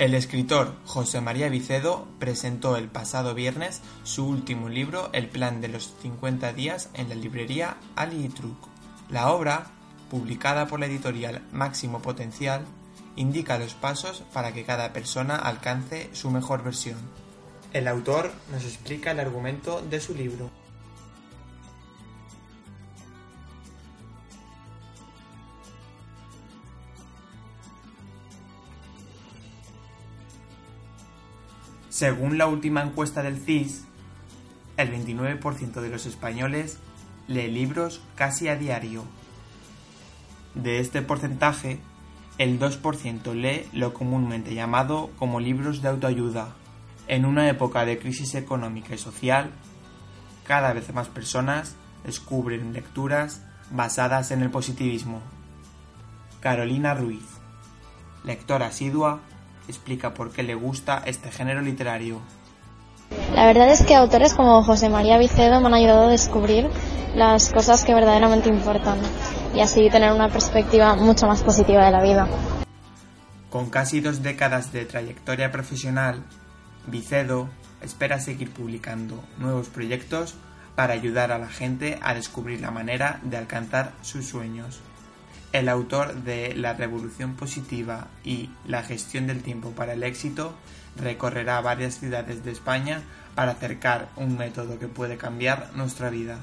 El escritor José María Vicedo presentó el pasado viernes su último libro El plan de los 50 días en la librería Ali y Truc. La obra, publicada por la editorial Máximo Potencial, indica los pasos para que cada persona alcance su mejor versión. El autor nos explica el argumento de su libro. Según la última encuesta del CIS, el 29% de los españoles lee libros casi a diario. De este porcentaje, el 2% lee lo comúnmente llamado como libros de autoayuda. En una época de crisis económica y social, cada vez más personas descubren lecturas basadas en el positivismo. Carolina Ruiz, lectora asidua explica por qué le gusta este género literario. La verdad es que autores como José María Vicedo me han ayudado a descubrir las cosas que verdaderamente importan y así tener una perspectiva mucho más positiva de la vida. Con casi dos décadas de trayectoria profesional, Vicedo espera seguir publicando nuevos proyectos para ayudar a la gente a descubrir la manera de alcanzar sus sueños. El autor de La Revolución Positiva y La Gestión del Tiempo para el Éxito recorrerá varias ciudades de España para acercar un método que puede cambiar nuestra vida.